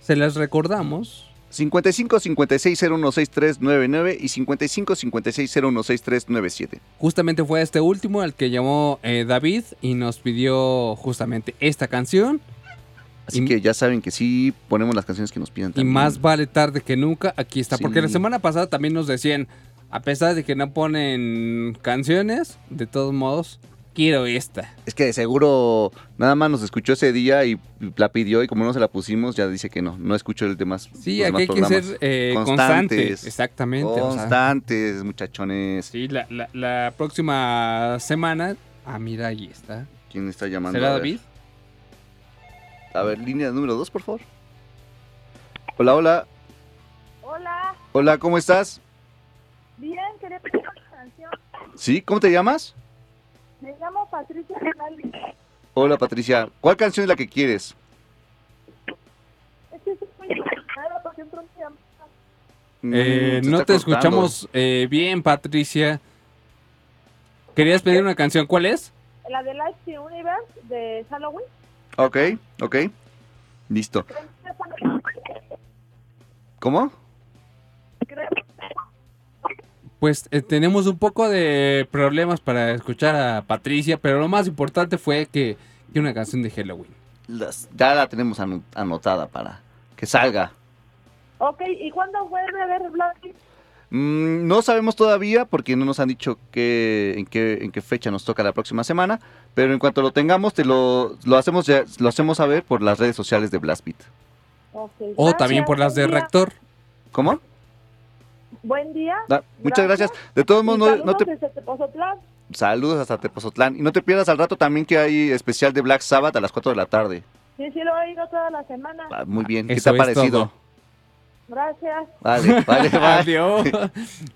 se las recordamos. 55 56 016399 y 55 56 016397. Justamente fue este último al que llamó eh, David y nos pidió justamente esta canción. Así Y- que ya saben que sí ponemos las canciones que nos piden Y también. más vale tarde que nunca, aquí está. Sí. Porque la semana pasada también nos decían, a pesar de que no ponen canciones, de todos modos, quiero esta. Es que de seguro nada más nos escuchó ese día y la pidió y como no se la pusimos ya dice que no, no escuchó el demás. Sí, aquí hay que ser eh, constantes. Exactamente. o sea, Constantes, muchachones. sí, la, la- la próxima semana. Ah, mira, ahí está. ¿Quién está llamando? ¿Será. David? A ver, línea número dos, por favor. Hola, hola. Hola, Hola, ¿cómo estás? bien, quería pedir una canción. ¿Sí? ¿Cómo te llamas? Me llamo Patricia Rinaldi. Hola, Patricia. ¿Cuál canción es la que quieres? Es que estoy muy emocionada porque entró mi llamada. Eh, Mm, se no está te cortando. escuchamos eh, bien, Patricia. ¿Querías pedir una canción? ¿Cuál es? La de Life the Universe de Halloween. Ok, ok. Listo. ¿Cómo? Pues eh, tenemos un poco de problemas para escuchar a Patricia, pero lo más importante fue que, que una canción de Halloween. Las- ya la tenemos ano- anotada para que salga. Ok, ¿y cuándo vuelve a ver Blondie? Mm, no sabemos todavía porque no nos han dicho que, en, qué, en qué fecha nos toca la próxima semana, pero en cuanto lo tengamos te lo, lo hacemos ya- lo hacemos saber por las redes sociales de Blastbeat. O también por las de. Reactor. ¿Cómo? Buen día. Da- muchas gracias. De todos modos, no, no saludos te desde Tepozotlán. saludos hasta Tepozotlán y no te pierdas al rato también que hay especial de Black Sabbath a las 4 de la tarde. Sí, sí, lo he oído toda la semana. Ah, muy bien, ¿qué Eso te ha parecido? todo. Gracias. Vale, [laughs] vale, vale. Adiós.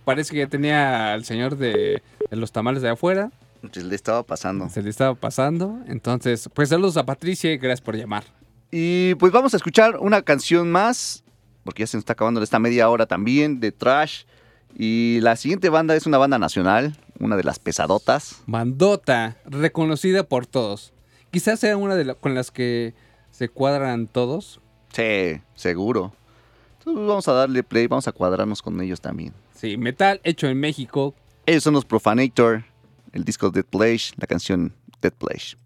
Parece que ya tenía al señor de, de los tamales de afuera. Pues le estaba pasando. Se le estaba pasando. Entonces, pues saludos a Patricia y gracias por llamar. Y pues vamos a escuchar una canción más, porque ya se nos está acabando esta media hora también de Trash. Y la siguiente banda es una banda nacional, una de las pesadotas. Bandota, reconocida por todos. Quizás sea una de las con las que se cuadran todos. Sí, seguro. Entonces vamos a darle play, vamos a cuadrarnos con ellos también. Sí, metal hecho en México. Ellos son los Profanator, el disco Dead Place, la canción Dead Place.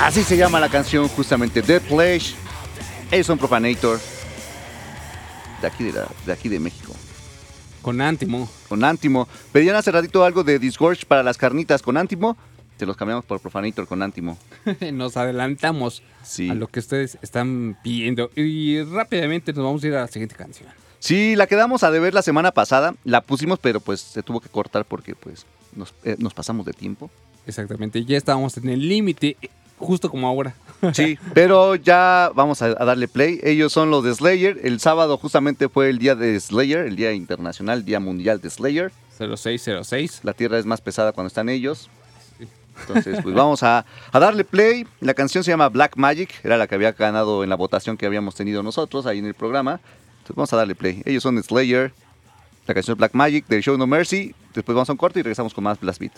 Así se llama la canción, justamente Dead Place. Ellos son Profanator. De aquí de, la- de aquí de México. Con Antimo. Con Antimo. Pedían hace ratito algo de Disgorge para las carnitas con Antimo. Te los cambiamos por Profanator con Antimo. [laughs] Nos adelantamos Sí. a lo que ustedes están pidiendo. Y rápidamente nos vamos a ir a la siguiente canción. Sí, la quedamos a deber la semana pasada. La pusimos, pero pues se tuvo que cortar porque pues nos, eh, nos pasamos de tiempo. Exactamente, ya estábamos en el límite, justo como ahora. [laughs] Sí, pero ya vamos a, a darle play. Ellos son los de Slayer. El sábado justamente fue el día de Slayer, el día internacional, el día mundial de Slayer. 0606. La tierra es más pesada cuando están ellos. Entonces, pues [laughs] vamos a, a darle play. La canción se llama Black Magic, era la que había ganado en la votación que habíamos tenido nosotros ahí en el programa. Entonces vamos a darle play. Ellos son de Slayer. La canción es Black Magic del show No Mercy. Después vamos a un corte y regresamos con más Blast Beat.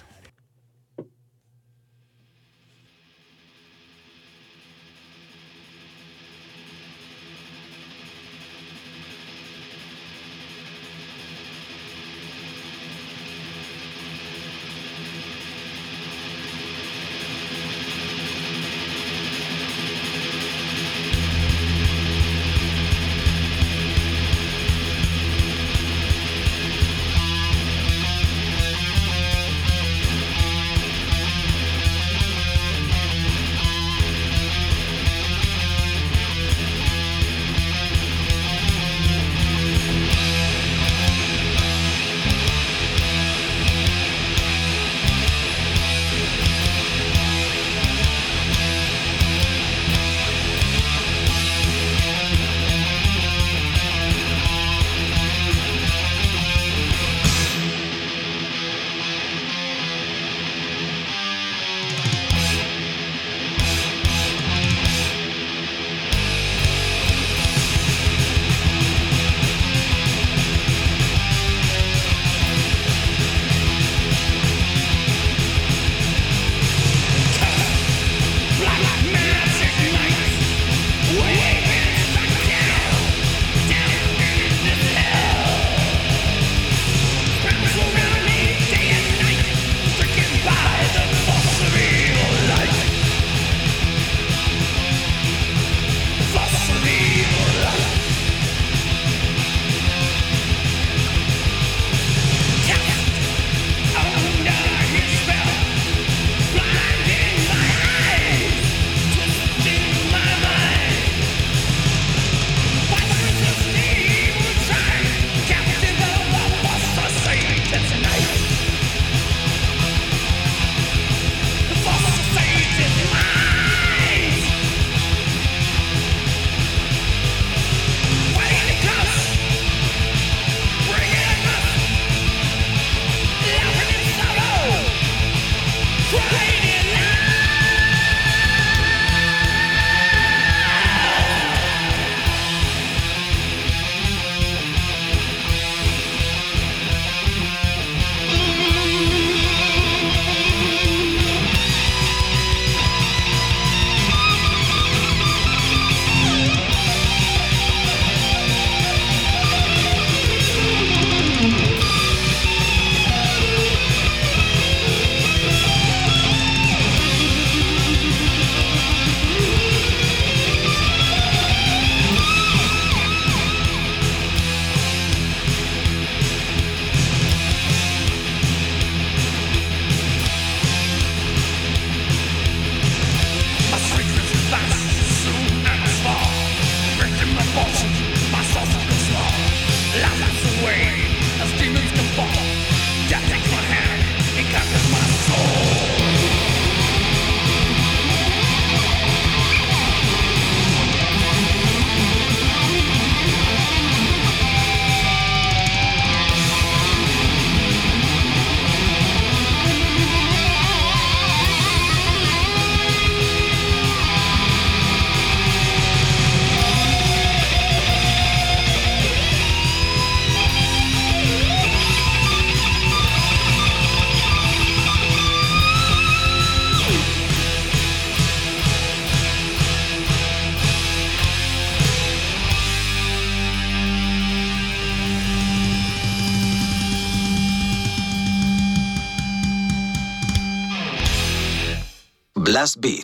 Beat. Reactor.